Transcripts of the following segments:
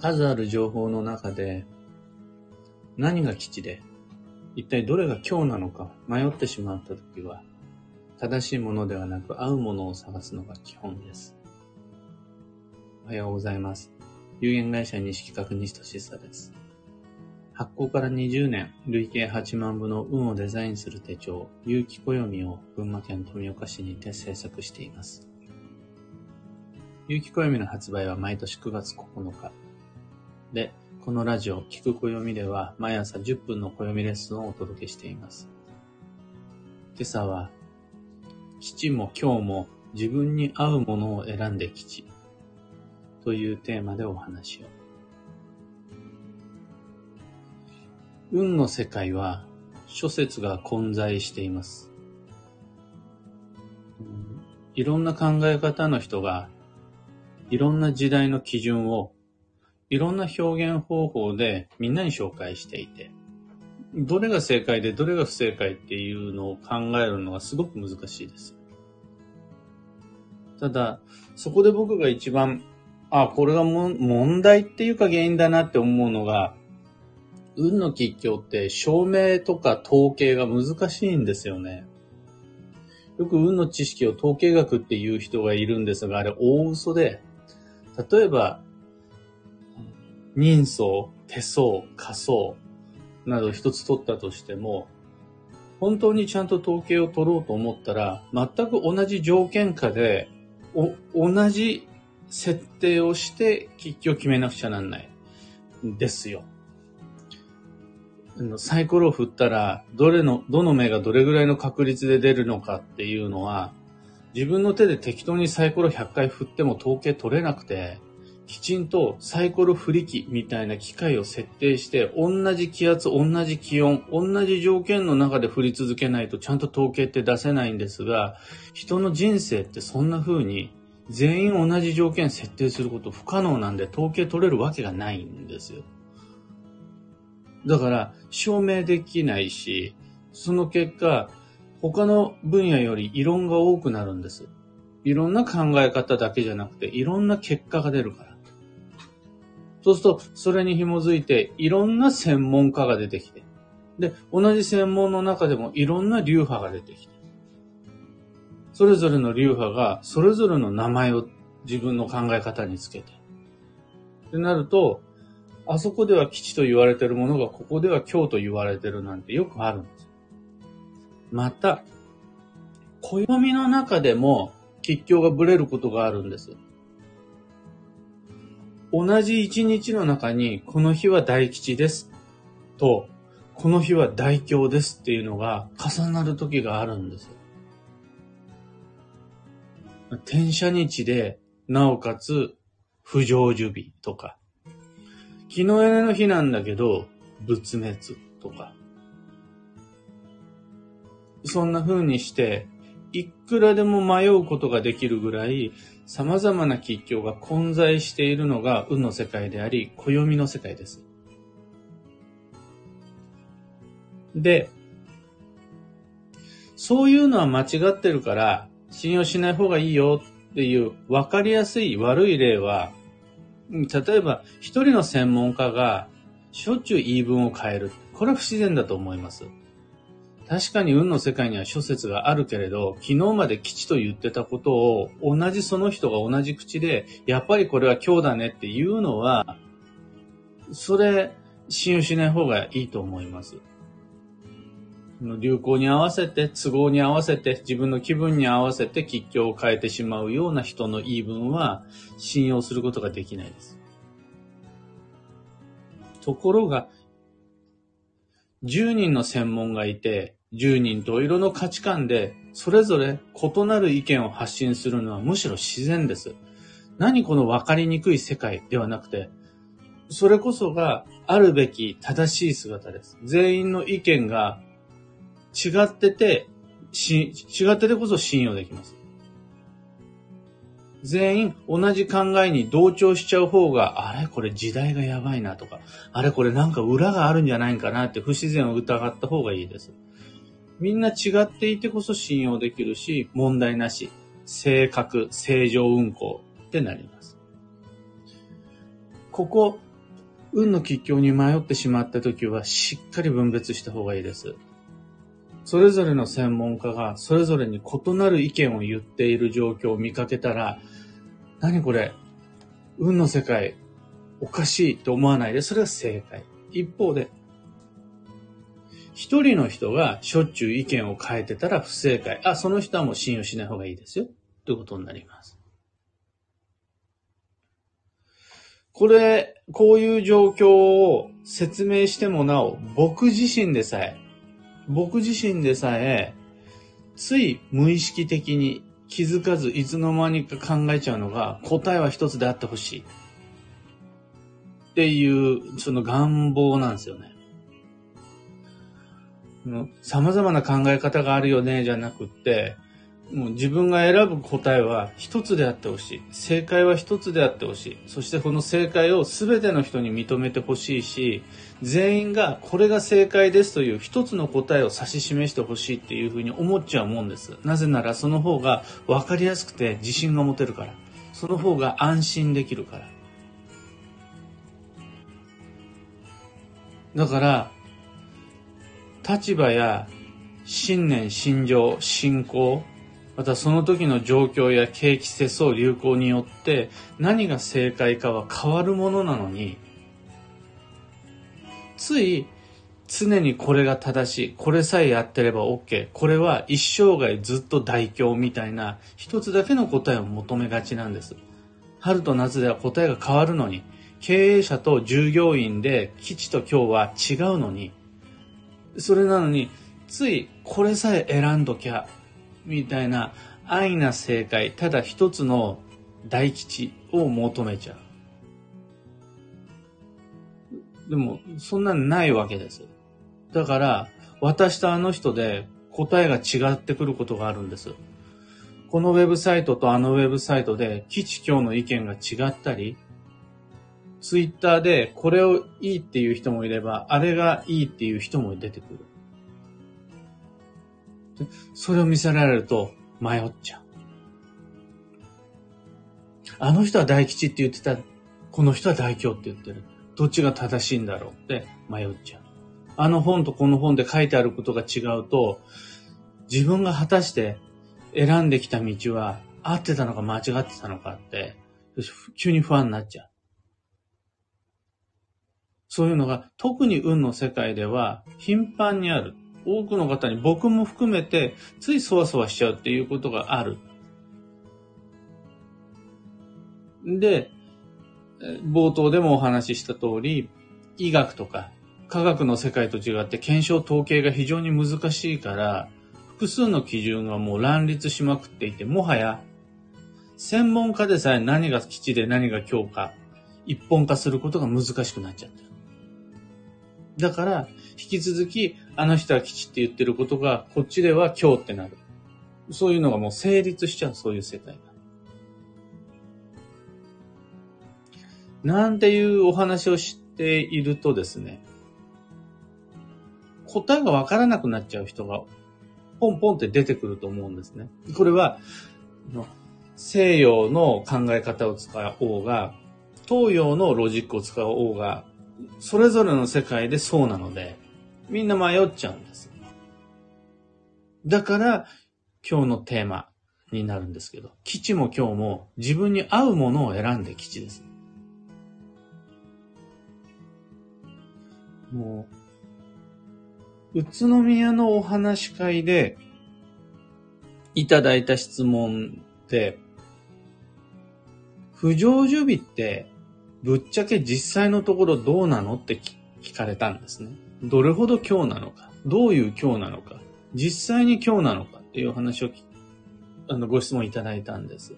数ある情報の中で、何が基地で、一体どれが今日なのか迷ってしまったときは、正しいものではなく合うものを探すのが基本です。おはようございます。有限会社西企画西俊久です。発行から20年、累計8万部の運をデザインする手帳、有機暦を群馬県富岡市にて制作しています。有機暦の発売は毎年9月9日。で、このラジオ、聞く暦では毎朝10分の暦レッスンをお届けしています。今朝は、父も今日も自分に合うものを選んで吉というテーマでお話を。運の世界は諸説が混在しています。いろんな考え方の人が、いろんな時代の基準を、いろんな表現方法でみんなに紹介していて、どれが正解でどれが不正解っていうのを考えるのがすごく難しいです。ただ、そこで僕が一番、あ、これが問題っていうか原因だなって思うのが、運の吉凶って証明とか統計が難しいんですよね。よく運の知識を統計学っていう人がいるんですが、あれ大嘘で、例えば、人相、手相、仮相など一つ取ったとしても、本当にちゃんと統計を取ろうと思ったら、全く同じ条件下で、お同じ設定をして吉居を決めなくちゃなんない。ですよ。サイコロを振ったら、どれの、どの目がどれぐらいの確率で出るのかっていうのは、自分の手で適当にサイコロ100回振っても統計取れなくて、きちんとサイコロ振り機みたいな機械を設定して、同じ気圧、同じ気温、同じ条件の中で振り続けないとちゃんと統計って出せないんですが、人の人生ってそんな風に全員同じ条件設定すること不可能なんで統計取れるわけがないんですよ。だから、証明できないし、その結果、他の分野より異論が多くなるんです。いろんな考え方だけじゃなくて、いろんな結果が出るから。そうすると、それに紐づいて、いろんな専門家が出てきて、で、同じ専門の中でもいろんな流派が出てきて、それぞれの流派が、それぞれの名前を自分の考え方につけて、ってなると、あそこでは基地と言われてるものがここでは今日と言われてるなんてよくあるんです。また、暦の中でも吉凶がブレることがあるんです。同じ一日の中にこの日は大吉ですと、この日は大凶ですっていうのが重なる時があるんですよ。転写日で、なおかつ不成就日とか、日の入れの日なんだけど、仏滅とか。そんな風にして、いくらでも迷うことができるぐらい、様々な吉凶が混在しているのが運の世界であり、暦の世界です。で、そういうのは間違ってるから、信用しない方がいいよっていう分かりやすい悪い例は例えば、一人の専門家がしょっちゅう言い分を変える。これは不自然だと思います。確かに運の世界には諸説があるけれど、昨日まで吉と言ってたことを同じその人が同じ口で、やっぱりこれは今日だねっていうのは、それ、信用しない方がいいと思います。流行に合わせて、都合に合わせて、自分の気分に合わせて吉祥を変えてしまうような人の言い分は信用することができないです。ところが、10人の専門がいて、10人と色の価値観で、それぞれ異なる意見を発信するのはむしろ自然です。何この分かりにくい世界ではなくて、それこそがあるべき正しい姿です。全員の意見が違ってて、し、違っててこそ信用できます。全員同じ考えに同調しちゃう方が、あれこれ時代がやばいなとか、あれこれなんか裏があるんじゃないかなって不自然を疑った方がいいです。みんな違っていてこそ信用できるし、問題なし、正確、正常運行ってなります。ここ、運の吉凶に迷ってしまった時はしっかり分別した方がいいです。それぞれの専門家がそれぞれに異なる意見を言っている状況を見かけたら、何これ運の世界おかしいと思わないで、それが正解。一方で、一人の人がしょっちゅう意見を変えてたら不正解。あ、その人はもう信用しない方がいいですよ。ということになります。これ、こういう状況を説明してもなお、僕自身でさえ、僕自身でさえ、つい無意識的に気づかずいつの間にか考えちゃうのが、答えは一つであってほしい。っていう、その願望なんですよね。様々な考え方があるよね、じゃなくって、もう自分が選ぶ答えは一つであってほしい。正解は一つであってほしい。そしてこの正解を全ての人に認めてほしいし、全員がこれが正解ですという一つの答えを指し示してほしいっていうふうに思っちゃうもんです。なぜならその方が分かりやすくて自信が持てるから。その方が安心できるから。だから、立場や信念、信条、信仰、またその時の状況や景気世相流行によって何が正解かは変わるものなのに、つい常にこれが正しい、これさえやってれば OK、これは一生涯ずっと大凶みたいな一つだけの答えを求めがちなんです。春と夏では答えが変わるのに、経営者と従業員で基地と今日は違うのに、それなのに、ついこれさえ選んどきゃ、みたいな安易な正解、ただ一つの大吉を求めちゃう。でも、そんなんないわけです。だから、私とあの人で答えが違ってくることがあるんです。このウェブサイトとあのウェブサイトで基地今日の意見が違ったり、ツイッターでこれをいいっていう人もいれば、あれがいいっていう人も出てくる。それを見せられると迷っちゃう。あの人は大吉って言ってた、この人は大凶って言ってる。どっちが正しいんだろうって迷っちゃう。あの本とこの本で書いてあることが違うと、自分が果たして選んできた道は合ってたのか間違ってたのかって、急に不安になっちゃう。そういうのが特に運の世界では頻繁にある。多くの方に僕も含めてついそわそわしちゃうっていうことがある。で、冒頭でもお話しした通り、医学とか科学の世界と違って検証統計が非常に難しいから、複数の基準がもう乱立しまくっていて、もはや専門家でさえ何が基地で何が強化、一本化することが難しくなっちゃってる。だから、引き続き、あの人は基地って言ってることが、こっちでは今日ってなる。そういうのがもう成立しちゃう、そういう世界が。なんていうお話をしているとですね、答えがわからなくなっちゃう人が、ポンポンって出てくると思うんですね。これは、西洋の考え方を使おうが、東洋のロジックを使おうが、それぞれの世界でそうなので、みんな迷っちゃうんです。だから、今日のテーマになるんですけど、基地も今日も自分に合うものを選んで基地です。もう、宇都宮のお話会でいただいた質問で、不成就日ってぶっちゃけ実際のところどうなのって聞かれたんですね。どれほど今日なのか、どういう今日なのか、実際に今日なのかっていう話をあのご質問いただいたんです。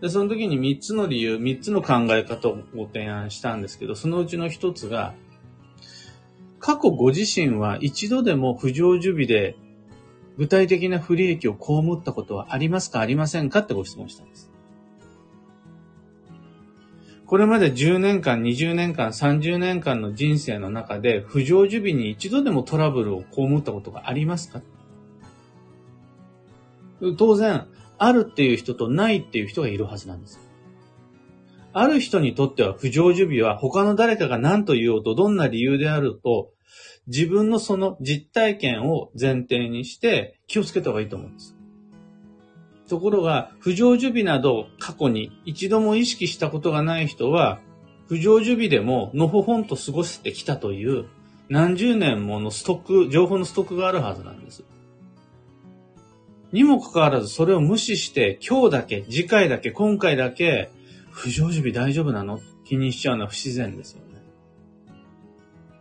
で、その時に3つの理由、3つの考え方をご提案したんですけど、そのうちの1つが、過去ご自身は一度でも不成就日で具体的な不利益を被ったことはありますか？ありませんか？ってご質問したんです。これまで10年間、20年間、30年間の人生の中で、不成就日に一度でもトラブルを被ったことがありますか？当然、あるっていう人とないっていう人がいるはずなんです。ある人にとっては不成就日は他の誰かが何と言おうとどんな理由であると、自分のその実体験を前提にして気をつけた方がいいと思うんです。ところが、不成就日など過去に一度も意識したことがない人は、不成就日でものほほんと過ごしてきたという何十年ものストック、情報のストックがあるはずなんです。にもかかわらずそれを無視して今日だけ、次回だけ、今回だけ、不成就日大丈夫なの？気にしちゃうのは不自然ですよね。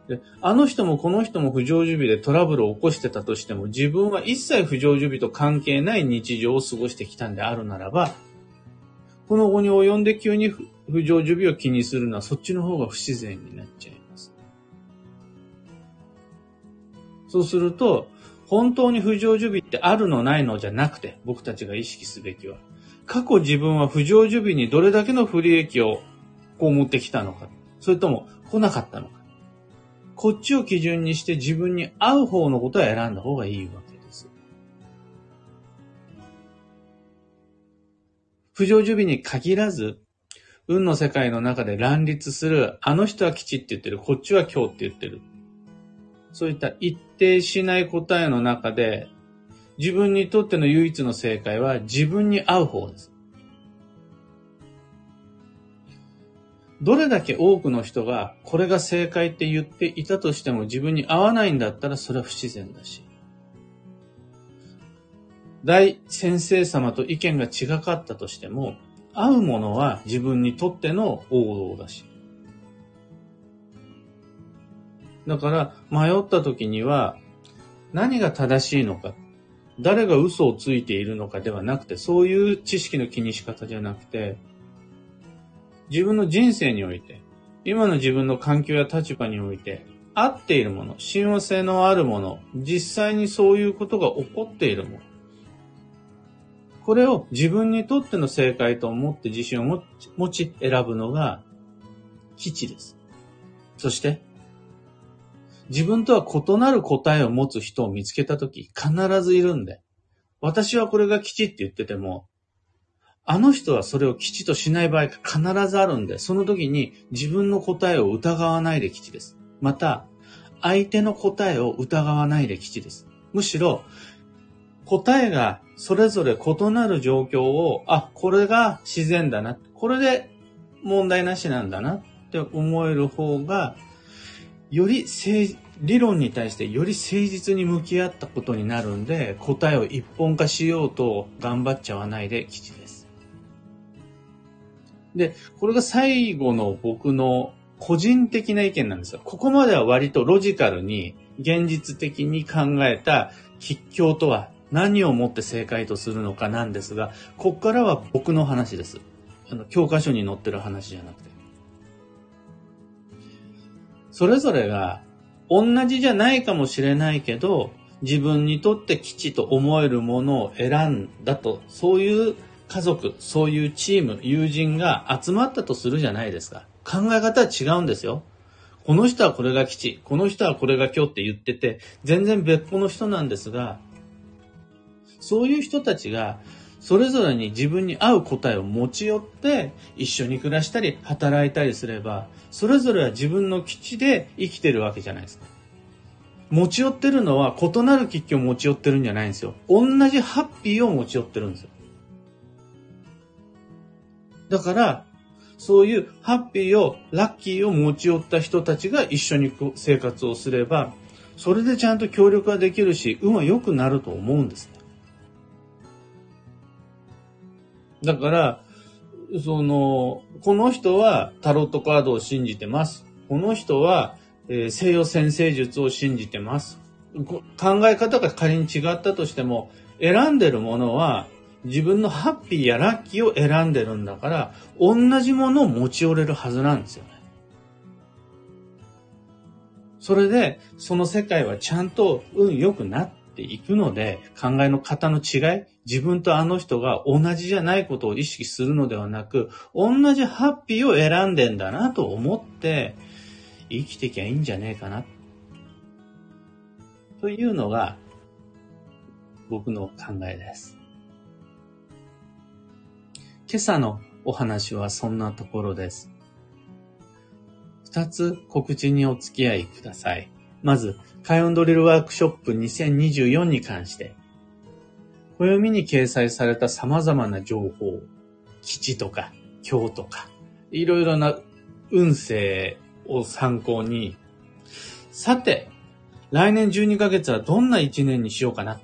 で、あの人もこの人も不成就日でトラブルを起こしてたとしても、自分は一切不成就日と関係ない日常を過ごしてきたんであるならば、この後に及んで急に不成就日を気にするのはそっちの方が不自然になっちゃいます。そうすると、本当に不成就日ってあるのないのじゃなくて、僕たちが意識すべきは、過去自分は不成就日にどれだけの不利益を被ってきたのか、それとも来なかったのか。こっちを基準にして自分に合う方のことを選んだ方がいいわけです。不成就日に限らず、運の世界の中で乱立する、あの人は吉って言ってる、こっちは今日って言ってる。そういった一定しない答えの中で、自分にとっての唯一の正解は自分に合う方です。どれだけ多くの人がこれが正解って言っていたとしても自分に合わないんだったらそれは不自然だし。大先生様と意見が違かったとしても、合うものは自分にとっての王道だし。だから迷った時には何が正しいのか、誰が嘘をついているのかではなくて、そういう知識の気にし方じゃなくて、自分の人生において、今の自分の環境や立場において、合っているもの、親和性のあるもの、実際にそういうことが起こっているもの。これを自分にとっての正解と思って自信を持ち選ぶのが基地です。そして、自分とは異なる答えを持つ人を見つけたとき、必ずいるんで、私はこれが基地って言ってても、あの人はそれをきちとしない場合が必ずあるんで、その時に自分の答えを疑わないで基地です。また、相手の答えを疑わないで基地です。むしろ、答えがそれぞれ異なる状況を、あ、これが自然だな。これで問題なしなんだなって思える方が、より理論に対してより誠実に向き合ったことになるんで、答えを一本化しようと頑張っちゃわないで基地です。で、これが最後の僕の個人的な意見なんですよ。ここまでは割とロジカルに現実的に考えた吉凶とは何をもって正解とするのかなんですが、ここからは僕の話です。あの、教科書に載ってる話じゃなくて。それぞれが同じじゃないかもしれないけど、自分にとって基地と思えるものを選んだと、そういう家族、そういうチーム、友人が集まったとするじゃないですか。考え方は違うんですよ。この人はこれが基地、この人はこれが今日って言ってて、全然別個の人なんですが、そういう人たちが、それぞれに自分に合う答えを持ち寄って、一緒に暮らしたり、働いたりすれば、それぞれは自分の基地で生きてるわけじゃないですか。持ち寄ってるのは異なる基地を持ち寄ってるんじゃないんですよ。同じハッピーを持ち寄ってるんですよ。だから、そういうハッピーを、ラッキーを持ち寄った人たちが一緒に生活をすれば、それでちゃんと協力ができるし、運は良くなると思うんですね。だから、その、この人はタロットカードを信じてます。この人は、えー、西洋先生術を信じてます。考え方が仮に違ったとしても、選んでるものは自分のハッピーやラッキーを選んでるんだから、同じものを持ち寄れるはずなんですよね。それで、その世界はちゃんと運良くなっていくので、考えの方の違い、自分とあの人が同じじゃないことを意識するのではなく、同じハッピーを選んでんだなと思って、生きてきゃいいんじゃねえかな。というのが、僕の考えです。今朝のお話はそんなところです。二つ告知にお付き合いください。まず、開運ドリルワークショップ2024に関して、暦に掲載された様々な情報、基地とか、今日とか、いろいろな運勢を参考に、さて、来年12ヶ月はどんな1年にしようかな、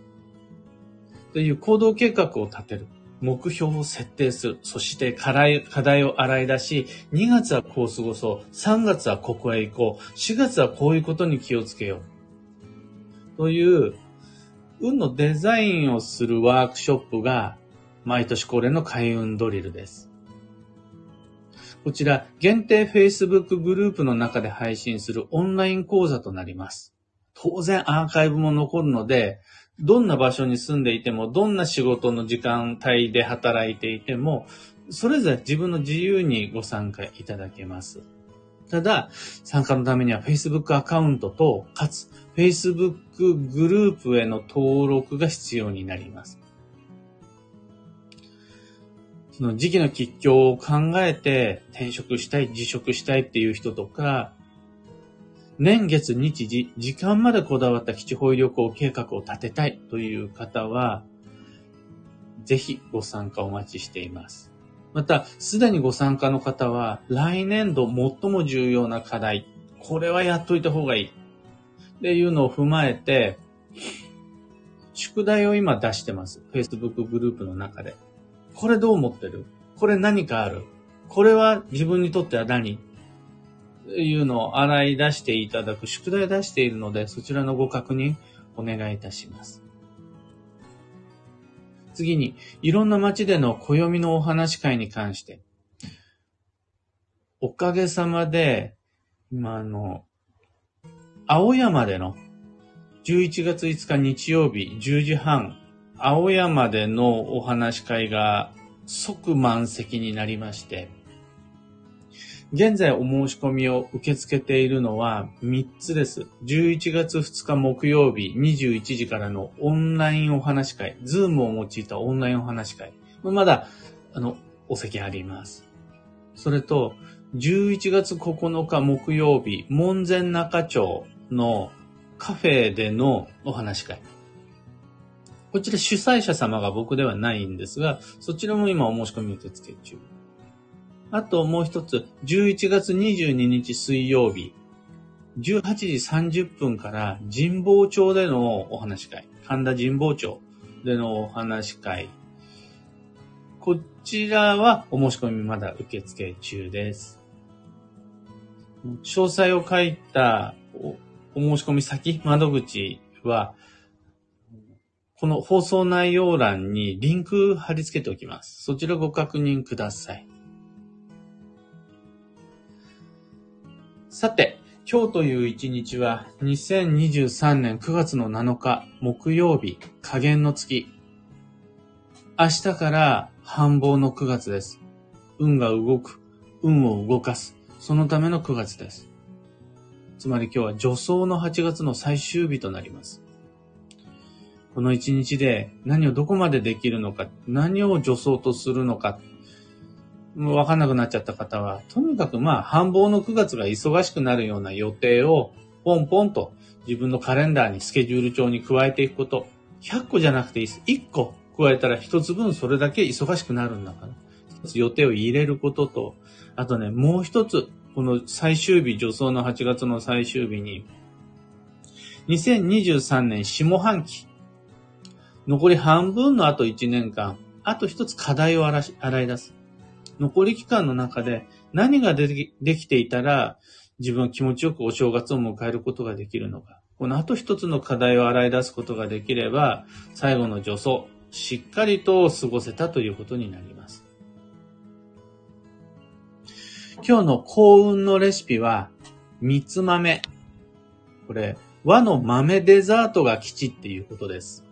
という行動計画を立てる。目標を設定する。そして課題課題を洗い出し、2月はこう過ごそう。3月はここへ行こう。4月はこういうことに気をつけよう。という、運のデザインをするワークショップが、毎年恒例の開運ドリルです。こちら、限定 Facebook グループの中で配信するオンライン講座となります。当然アーカイブも残るので、どんな場所に住んでいても、どんな仕事の時間帯で働いていても、それぞれ自分の自由にご参加いただけます。ただ、参加のためには Facebook アカウントと、かつ Facebook グループへの登録が必要になります。その時期の吉祥を考えて転職したい、辞職したいっていう人とか、年月日時、時間までこだわった基地保医旅行計画を立てたいという方は、ぜひご参加お待ちしています。また、すでにご参加の方は、来年度最も重要な課題、これはやっといた方がいい。っていうのを踏まえて、宿題を今出してます。Facebook グループの中で。これどう思ってる？これ何かある？これは自分にとっては何？いうのを洗い出していただく宿題出しているので、そちらのご確認お願いいたします。次に、いろんな街での暦のお話会に関して、おかげさまで、今あの、青山での11月5日日曜日10時半青山でのお話会が即満席になりまして、現在お申し込みを受け付けているのは3つです。11月2日木曜日21時からのオンラインお話会、ズームを用いたオンラインお話会。まだ、あの、お席あります。それと、11月9日木曜日、門前仲町のカフェでのお話会。こちら主催者様が僕ではないんですが、そちらも今お申し込み受付中。あともう一つ、11月22日水曜日、18時30分から神保町でのお話会、神田神保町でのお話会。こちらはお申し込みまだ受付中です。詳細を書いたお申し込み先、窓口は、この放送内容欄にリンク貼り付けておきます。そちらご確認ください。さて、今日という一日は2023年9月の7日木曜日、加減の月。明日から繁忙の9月です。運が動く、運を動かす、そのための9月です。つまり今日は助走の8月の最終日となります。この一日で何をどこまでできるのか、何を助走とするのか、もうわかんなくなっちゃった方は、とにかくまあ、繁忙の9月が忙しくなるような予定を、ポンポンと自分のカレンダーにスケジュール帳に加えていくこと。100個じゃなくていいです。1個加えたら1つ分それだけ忙しくなるんだから。1つ予定を入れることと、あとね、もう一つ、この最終日、助走の8月の最終日に、2023年下半期、残り半分のあと1年間、あと一つ課題を洗い出す。残り期間の中で何ができていたら自分は気持ちよくお正月を迎えることができるのか。このあと一つの課題を洗い出すことができれば、最後の助走、しっかりと過ごせたということになります。今日の幸運のレシピは、三つ豆。これ、和の豆デザートが吉っていうことです。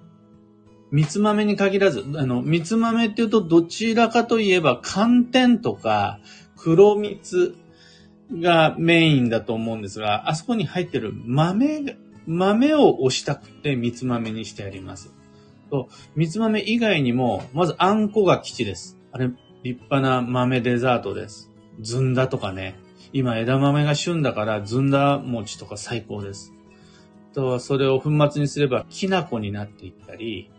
三つ豆に限らず、あの、三つ豆っていうとどちらかといえば寒天とか黒蜜がメインだと思うんですが、あそこに入ってる豆、豆を押したくて三つ豆にしてあります。と、三つ豆以外にも、まずあんこが基地です。あれ、立派な豆デザートです。ずんだとかね。今枝豆が旬だからずんだ餅とか最高です。とそれを粉末にすればきな粉になっていったり、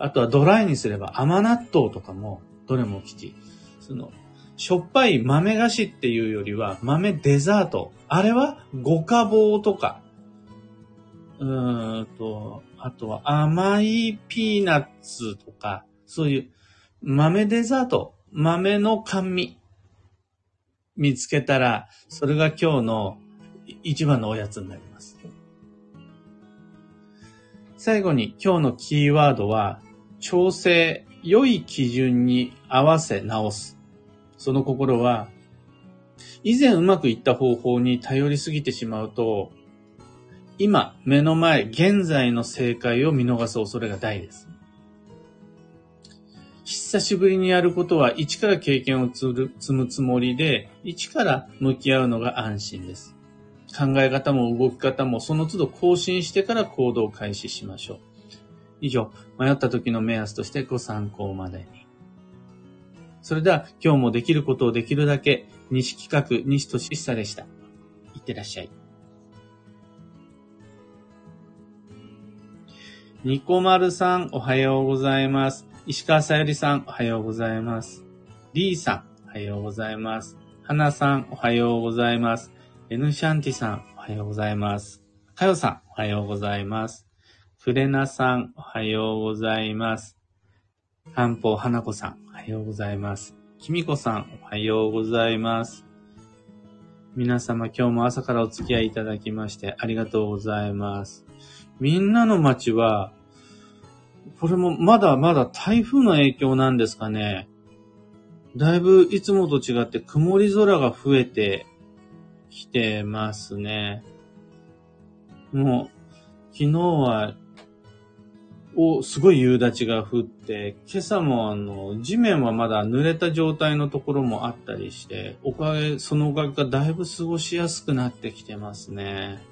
あとはドライにすれば甘納豆とかもどれも吉。その、しょっぱい豆菓子っていうよりは豆デザート。あれは五花棒とか、うーんと、あとは甘いピーナッツとか、そういう豆デザート、豆の甘味見つけたら、それが今日の一番のおやつになります。最後に今日のキーワードは、調整、良い基準に合わせ直す。その心は、以前うまくいった方法に頼りすぎてしまうと、今、目の前、現在の正解を見逃す恐れが大です。久しぶりにやることは、一から経験を積むつもりで、一から向き合うのが安心です。考え方も動き方もその都度更新してから行動を開始しましょう。以上、迷った時の目安としてご参考までに。それでは、今日もできることをできるだけ、西企画、西俊久でした。いってらっしゃい。ニコマルさん、おはようございます。石川さゆりさん、おはようございます。リーさん、おはようございます。花さん、おはようございます。エヌシャンティさん、おはようございます。かよさん、おはようございます。フレナさん、おはようございます。漢方花子さん、おはようございます。きみこさん、おはようございます。皆様、今日も朝からお付き合いいただきましてありがとうございます。みんなの街は、これもまだまだ台風の影響なんですかね。だいぶいつもと違って曇り空が増えてきてますね。もう、昨日は、お、すごい夕立が降って、今朝もあの、地面はまだ濡れた状態のところもあったりして、おかげ、そのおかげがだいぶ過ごしやすくなってきてますね。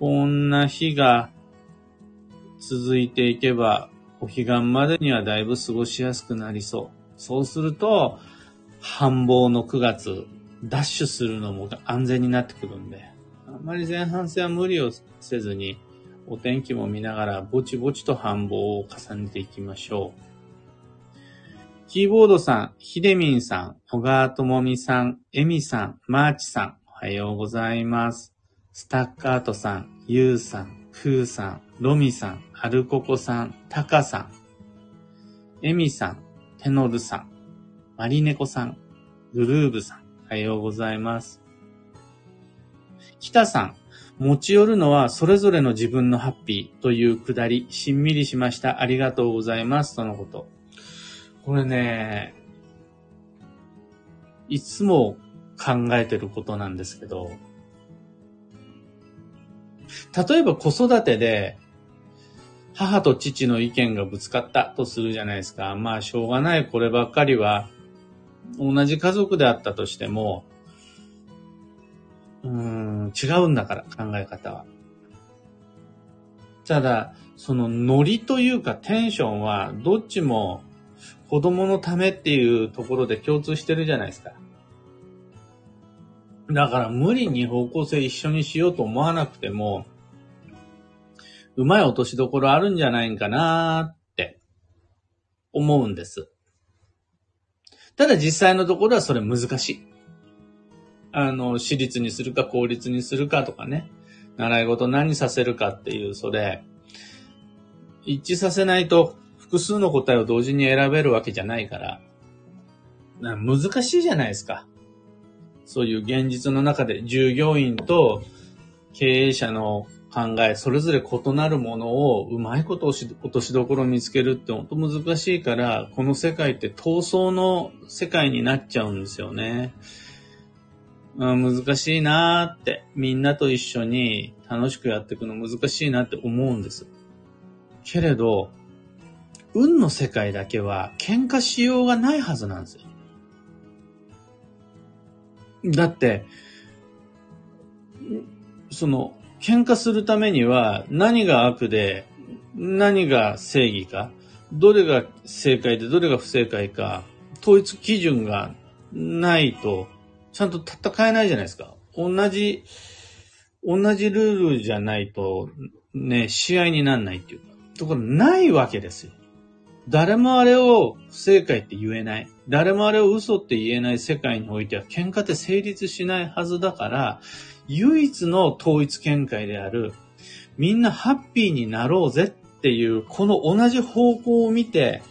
こんな日が続いていけば、お彼岸までにはだいぶ過ごしやすくなりそう。そうすると、繁忙の9月、ダッシュするのも安全になってくるんで、あんまり前半戦は無理をせずに、お天気も見ながら、ぼちぼちと繁忙を重ねていきましょう。キーボードさん、ひでみんさん、小川ともみさん、えみさん、マーチさん、おはようございます。スタッカートさん、ゆうさん、くーさん、ロミさん、アルココさん、タカさん、エミさん、テノルさん、マリネコさん、グルーブさん、おはようございます。北さん、持ち寄るのはそれぞれの自分のハッピーというくだり、しんみりしました。ありがとうございます。とのこと。これね、いつも考えてることなんですけど、例えば子育てで、母と父の意見がぶつかったとするじゃないですか。まあ、しょうがない、こればっかりは、同じ家族であったとしても、うん、違うんだから、考え方は。ただ、そのノリというかテンションは、どっちも子供のためっていうところで共通してるじゃないですか。だから無理に方向性一緒にしようと思わなくても、うまい落としどころあるんじゃないんかなって思うんです。ただ実際のところはそれ難しい。あの、私立にするか公立にするかとかね。習い事何させるかっていう、それ、一致させないと複数の答えを同時に選べるわけじゃないから、な難しいじゃないですか。そういう現実の中で従業員と経営者の考え、それぞれ異なるものをうまいことを落としどころ見つけるって本当難しいから、この世界って闘争の世界になっちゃうんですよね。うん、難しいなーって、みんなと一緒に楽しくやっていくの難しいなって思うんです。けれど、運の世界だけは喧嘩しようがないはずなんですよ。だって、その、喧嘩するためには何が悪で何が正義か、どれが正解でどれが不正解か、統一基準がないと、ちゃんと戦えないじゃないですか。同じ、同じルールじゃないと、ね、試合になんないっていうか。ところないわけですよ。誰もあれを不正解って言えない。誰もあれを嘘って言えない世界においては喧嘩って成立しないはずだから、唯一の統一見解である、みんなハッピーになろうぜっていう、この同じ方向を見て、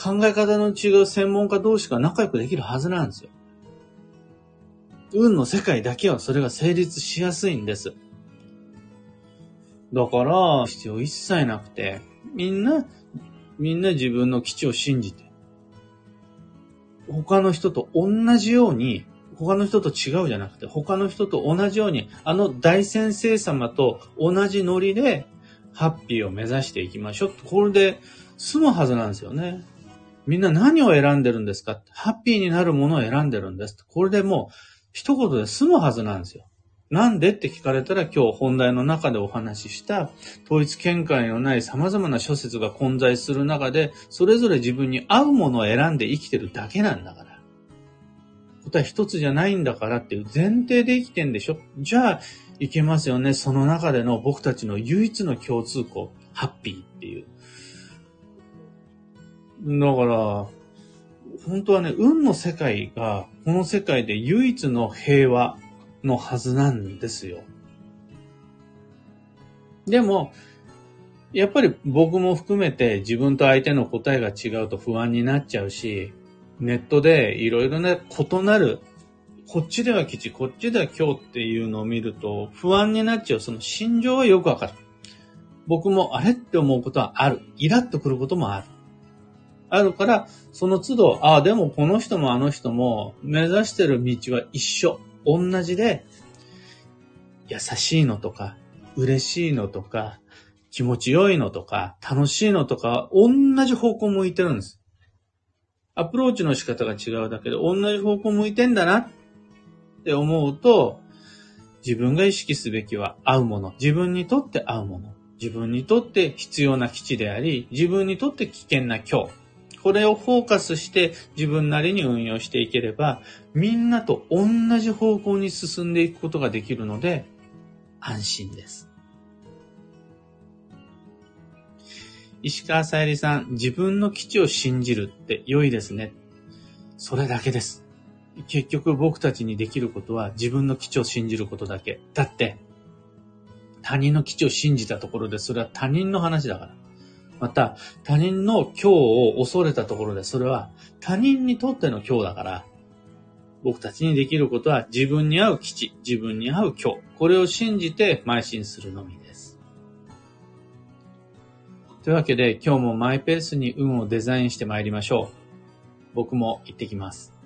考え方の違う専門家同士が仲良くできるはずなんですよ。運の世界だけはそれが成立しやすいんです。だから、必要一切なくて、みんなみんな自分の基地を信じて、他の人と同じように、他の人と違うじゃなくて、他の人と同じように、あの大先生様と同じノリで、ハッピーを目指していきましょう。これで済むはずなんですよね。みんな何を選んでるんですかハッピーになるものを選んでるんです。これでもう、一言で済むはずなんですよ。なんでって聞かれたら今日本題の中でお話しした統一見解のない様々な諸説が混在する中でそれぞれ自分に合うものを選んで生きてるだけなんだから。答え一つじゃないんだからっていう前提で生きてんでしょじゃあいけますよね。その中での僕たちの唯一の共通項、ハッピーっていう。だから、本当はね、運の世界がこの世界で唯一の平和のはずなんですよ。でも、やっぱり僕も含めて自分と相手の答えが違うと不安になっちゃうし、ネットでいろいろな異なる、こっちでは吉、こっちでは今日っていうのを見ると不安になっちゃう。その心情はよくわかる。僕もあれって思うことはある。イラッとくることもある。あるから、その都度、ああ、でもこの人もあの人も目指してる道は一緒。同じで、優しいのとか、嬉しいのとか、気持ちよいのとか、楽しいのとか、同じ方向向いてるんです。アプローチの仕方が違うだけで、同じ方向向いてんだなって思うと、自分が意識すべきは合うもの。自分にとって合うもの。自分にとって必要な基地であり、自分にとって危険な今日。これをフォーカスして自分なりに運用していければ、みんなと同じ方向に進んでいくことができるので、安心です。石川さゆりさん、自分の基地を信じるって良いですね。それだけです。結局僕たちにできることは自分の基地を信じることだけ。だって、他人の基地を信じたところでそれは他人の話だから。また、他人の今日を恐れたところで、それは他人にとっての今日だから、僕たちにできることは自分に合う基地、自分に合う今日、これを信じて邁進するのみです。というわけで、今日もマイペースに運をデザインして参りましょう。僕も行ってきます。